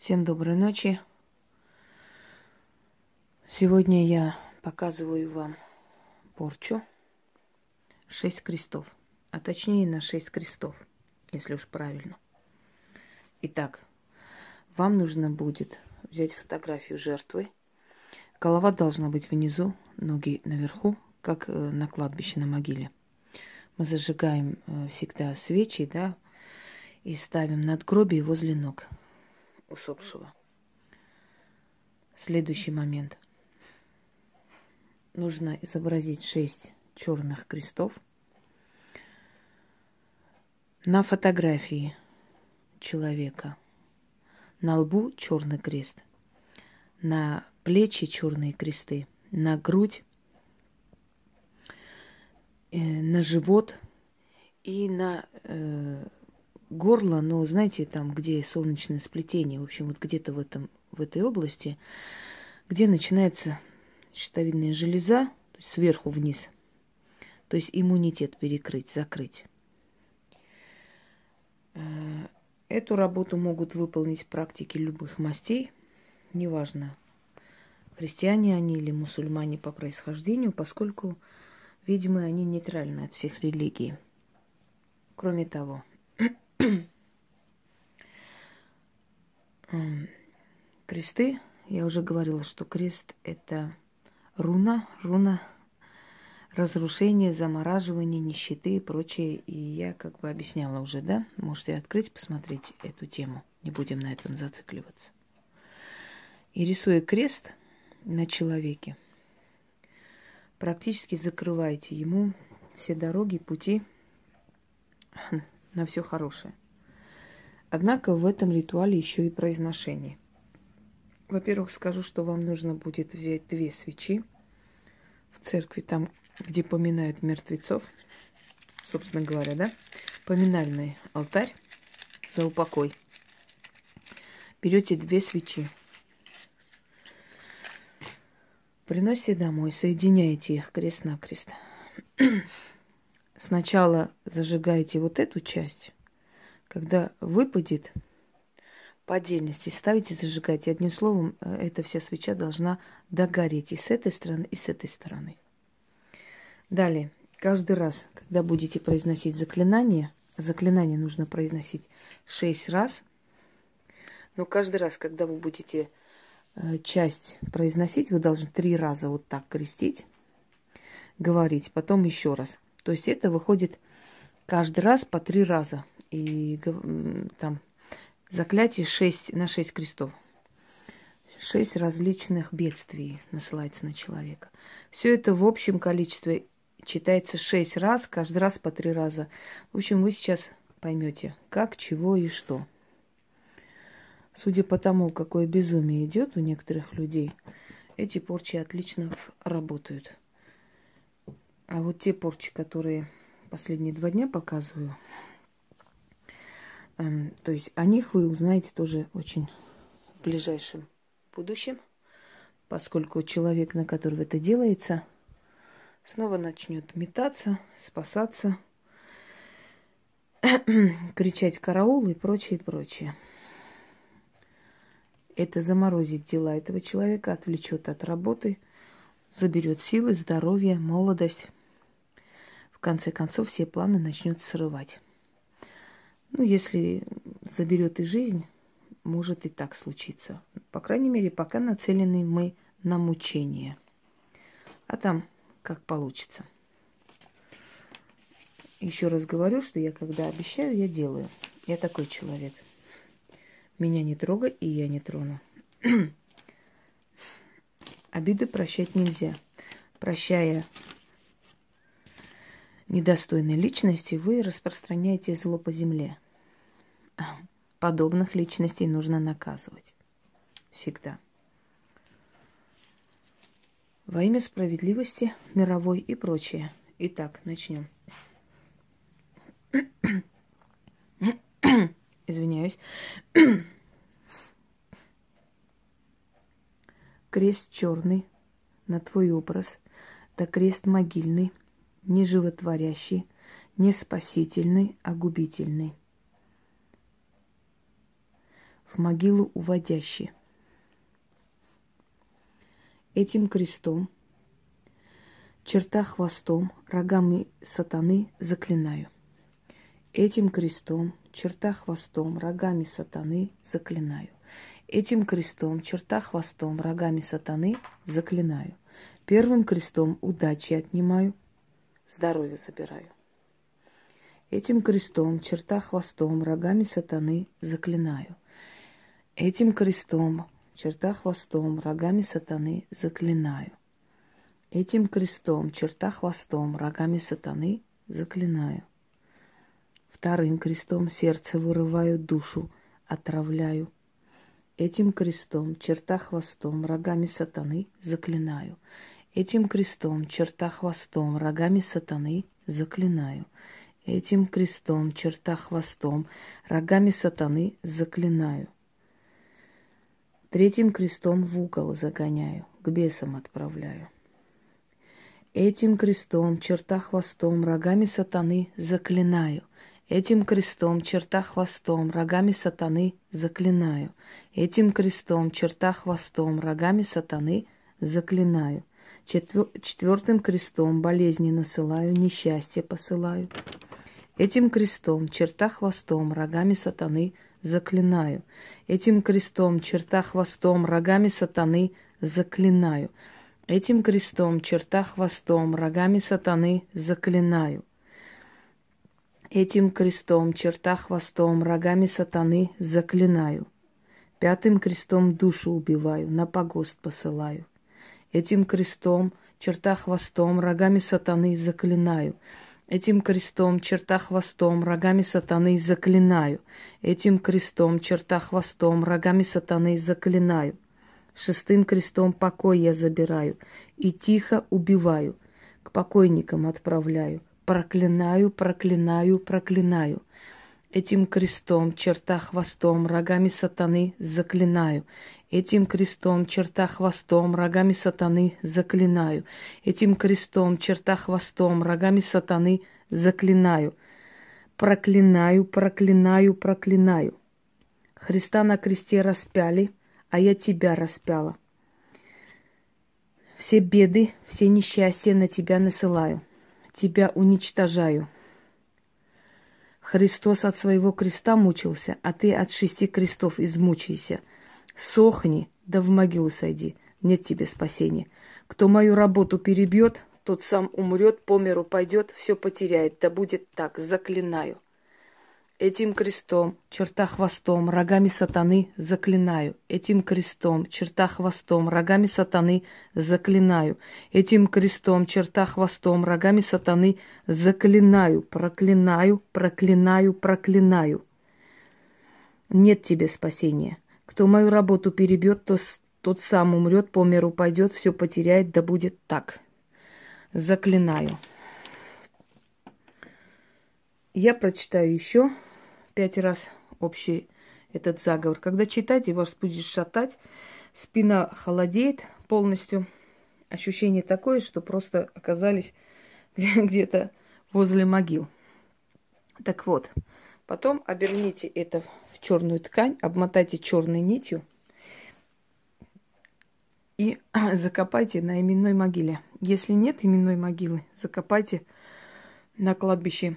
Всем доброй ночи. Сегодня я показываю вам порчу шесть крестов, а точнее на шесть крестов, если уж правильно. Итак, вам нужно будет взять фотографию жертвы. Голова должна быть внизу, ноги наверху, как э, на кладбище на могиле. Мы зажигаем э, всегда свечи, да, и ставим надгробие возле ног усопшего. Следующий момент. Нужно изобразить шесть черных крестов. На фотографии человека на лбу черный крест, на плечи черные кресты, на грудь, э, на живот и на э, горло, но знаете, там, где солнечное сплетение, в общем, вот где-то в, этом, в этой области, где начинается щитовидная железа, то есть сверху вниз, то есть иммунитет перекрыть, закрыть. Э, эту работу могут выполнить практики любых мастей, неважно, христиане они или мусульмане по происхождению, поскольку, видимо, они нейтральны от всех религий. Кроме того, Кресты, я уже говорила, что крест – это руна, руна разрушение, замораживание, нищеты и прочее. И я как бы объясняла уже, да? Можете открыть, посмотреть эту тему. Не будем на этом зацикливаться. И рисуя крест на человеке, практически закрываете ему все дороги, пути на все хорошее. Однако в этом ритуале еще и произношение. Во-первых, скажу, что вам нужно будет взять две свечи в церкви, там, где поминают мертвецов, собственно говоря, да, поминальный алтарь за упокой. Берете две свечи, приносите домой, соединяете их крест-накрест. Сначала зажигаете вот эту часть, когда выпадет по отдельности, ставите зажигать. И одним словом, э, эта вся свеча должна догореть и с этой стороны, и с этой стороны. Далее, каждый раз, когда будете произносить заклинание, заклинание нужно произносить шесть раз, но каждый раз, когда вы будете э, часть произносить, вы должны три раза вот так крестить, говорить, потом еще раз. То есть это выходит каждый раз по три раза и там заклятие 6 на 6 крестов. Шесть различных бедствий насылается на человека. Все это в общем количестве читается шесть раз, каждый раз по три раза. В общем, вы сейчас поймете, как, чего и что. Судя по тому, какое безумие идет у некоторых людей, эти порчи отлично работают. А вот те порчи, которые последние два дня показываю, эм, то есть о них вы узнаете тоже очень в ближайшем будущем, поскольку человек, на которого это делается, снова начнет метаться, спасаться, кричать караул и прочее, прочее. Это заморозит дела этого человека, отвлечет от работы, заберет силы, здоровье, молодость в конце концов все планы начнет срывать. Ну, если заберет и жизнь, может и так случиться. По крайней мере, пока нацелены мы на мучение. А там как получится. Еще раз говорю, что я когда обещаю, я делаю. Я такой человек. Меня не трогай, и я не трону. Обиды прощать нельзя. Прощая недостойной личности, вы распространяете зло по земле. Подобных личностей нужно наказывать. Всегда. Во имя справедливости, мировой и прочее. Итак, начнем. Извиняюсь. Крест черный на твой образ, да крест могильный не животворящий, не спасительный, а губительный. в могилу уводящий. Этим крестом, черта хвостом, рогами сатаны заклинаю. Этим крестом, черта хвостом, рогами сатаны заклинаю. Этим крестом, черта хвостом, рогами сатаны заклинаю. Первым крестом удачи отнимаю, здоровье забираю. Этим крестом, черта хвостом, рогами сатаны заклинаю. Этим крестом, черта хвостом, рогами сатаны заклинаю. Этим крестом, черта хвостом, рогами сатаны заклинаю. Вторым крестом сердце вырываю, душу отравляю. Этим крестом, черта хвостом, рогами сатаны заклинаю. Этим крестом, черта хвостом, рогами сатаны заклинаю. Этим крестом, черта хвостом, рогами сатаны заклинаю. Третьим крестом в угол загоняю, к бесам отправляю. Этим крестом, черта хвостом, рогами сатаны заклинаю. Этим крестом, черта хвостом, рогами сатаны заклинаю. Этим крестом, черта хвостом, рогами сатаны заклинаю. Четвертым крестом болезни насылаю, несчастье посылаю. Этим крестом, черта хвостом, рогами сатаны заклинаю. Этим крестом, черта хвостом, рогами сатаны заклинаю. Этим крестом, черта хвостом, рогами сатаны заклинаю. Этим крестом, черта хвостом, рогами сатаны заклинаю. Пятым крестом душу убиваю, на погост посылаю. Этим крестом, черта хвостом, рогами сатаны заклинаю. Этим крестом, черта хвостом, рогами сатаны заклинаю. Этим крестом, черта хвостом, рогами сатаны заклинаю. Шестым крестом покой я забираю и тихо убиваю. К покойникам отправляю. Проклинаю, проклинаю, проклинаю. Этим крестом, черта хвостом, рогами сатаны заклинаю. Этим крестом, черта хвостом, рогами сатаны заклинаю. Этим крестом, черта хвостом, рогами сатаны заклинаю. Проклинаю, проклинаю, проклинаю. Христа на кресте распяли, а я тебя распяла. Все беды, все несчастья на тебя насылаю. Тебя уничтожаю. Христос от своего креста мучился, а ты от шести крестов измучайся – Сохни, да в могилу сойди, нет тебе спасения. Кто мою работу перебьет, тот сам умрет, по миру пойдет, все потеряет. Да будет так, заклинаю. Этим крестом, черта хвостом, рогами сатаны заклинаю. Этим крестом, черта хвостом, рогами сатаны заклинаю. Этим крестом, черта хвостом, рогами сатаны заклинаю. Проклинаю, проклинаю, проклинаю. Нет тебе спасения. Кто мою работу перебьет, то тот сам умрет, по миру пойдет, все потеряет, да будет так. Заклинаю. Я прочитаю еще пять раз общий этот заговор. Когда читаете, вас будет шатать, спина холодеет полностью. Ощущение такое, что просто оказались где-то возле могил. Так вот, потом оберните это черную ткань, обмотайте черной нитью и закопайте на именной могиле. Если нет именной могилы, закопайте на кладбище,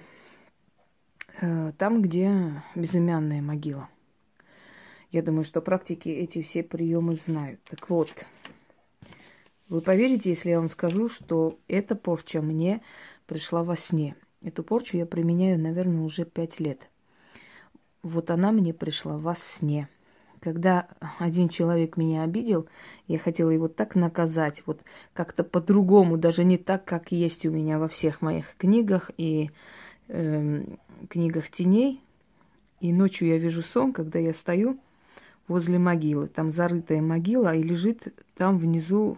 э, там, где безымянная могила. Я думаю, что практики эти все приемы знают. Так вот, вы поверите, если я вам скажу, что эта порча мне пришла во сне. Эту порчу я применяю, наверное, уже пять лет – вот она мне пришла во сне. Когда один человек меня обидел, я хотела его так наказать, вот как-то по-другому, даже не так, как есть у меня во всех моих книгах и э, книгах теней. И ночью я вижу сон, когда я стою возле могилы. Там зарытая могила, и лежит там внизу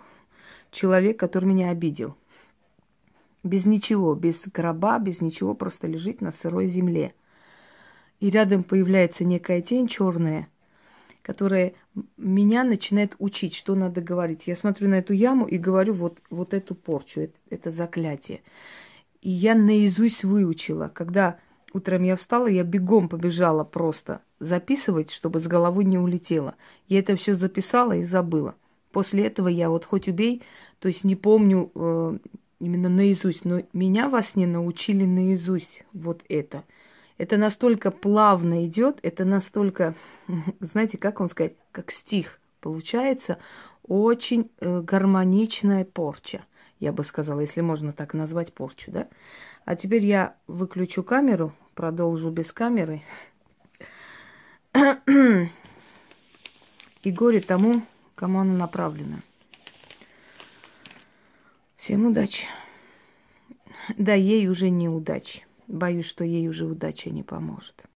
человек, который меня обидел. Без ничего, без гроба, без ничего, просто лежит на сырой земле – и рядом появляется некая тень черная, которая меня начинает учить, что надо говорить. Я смотрю на эту яму и говорю вот, вот эту порчу, это, это заклятие. И я наизусть выучила. Когда утром я встала, я бегом побежала просто записывать, чтобы с головы не улетело. Я это все записала и забыла. После этого я вот хоть убей, то есть не помню э, именно наизусть, но меня во сне научили наизусть вот это. Это настолько плавно идет, это настолько, знаете, как вам сказать, как стих получается, очень э, гармоничная порча, я бы сказала, если можно так назвать порчу, да. А теперь я выключу камеру, продолжу без камеры. И горе тому, кому она направлена. Всем удачи. Да, ей уже не удачи. Боюсь, что ей уже удача не поможет.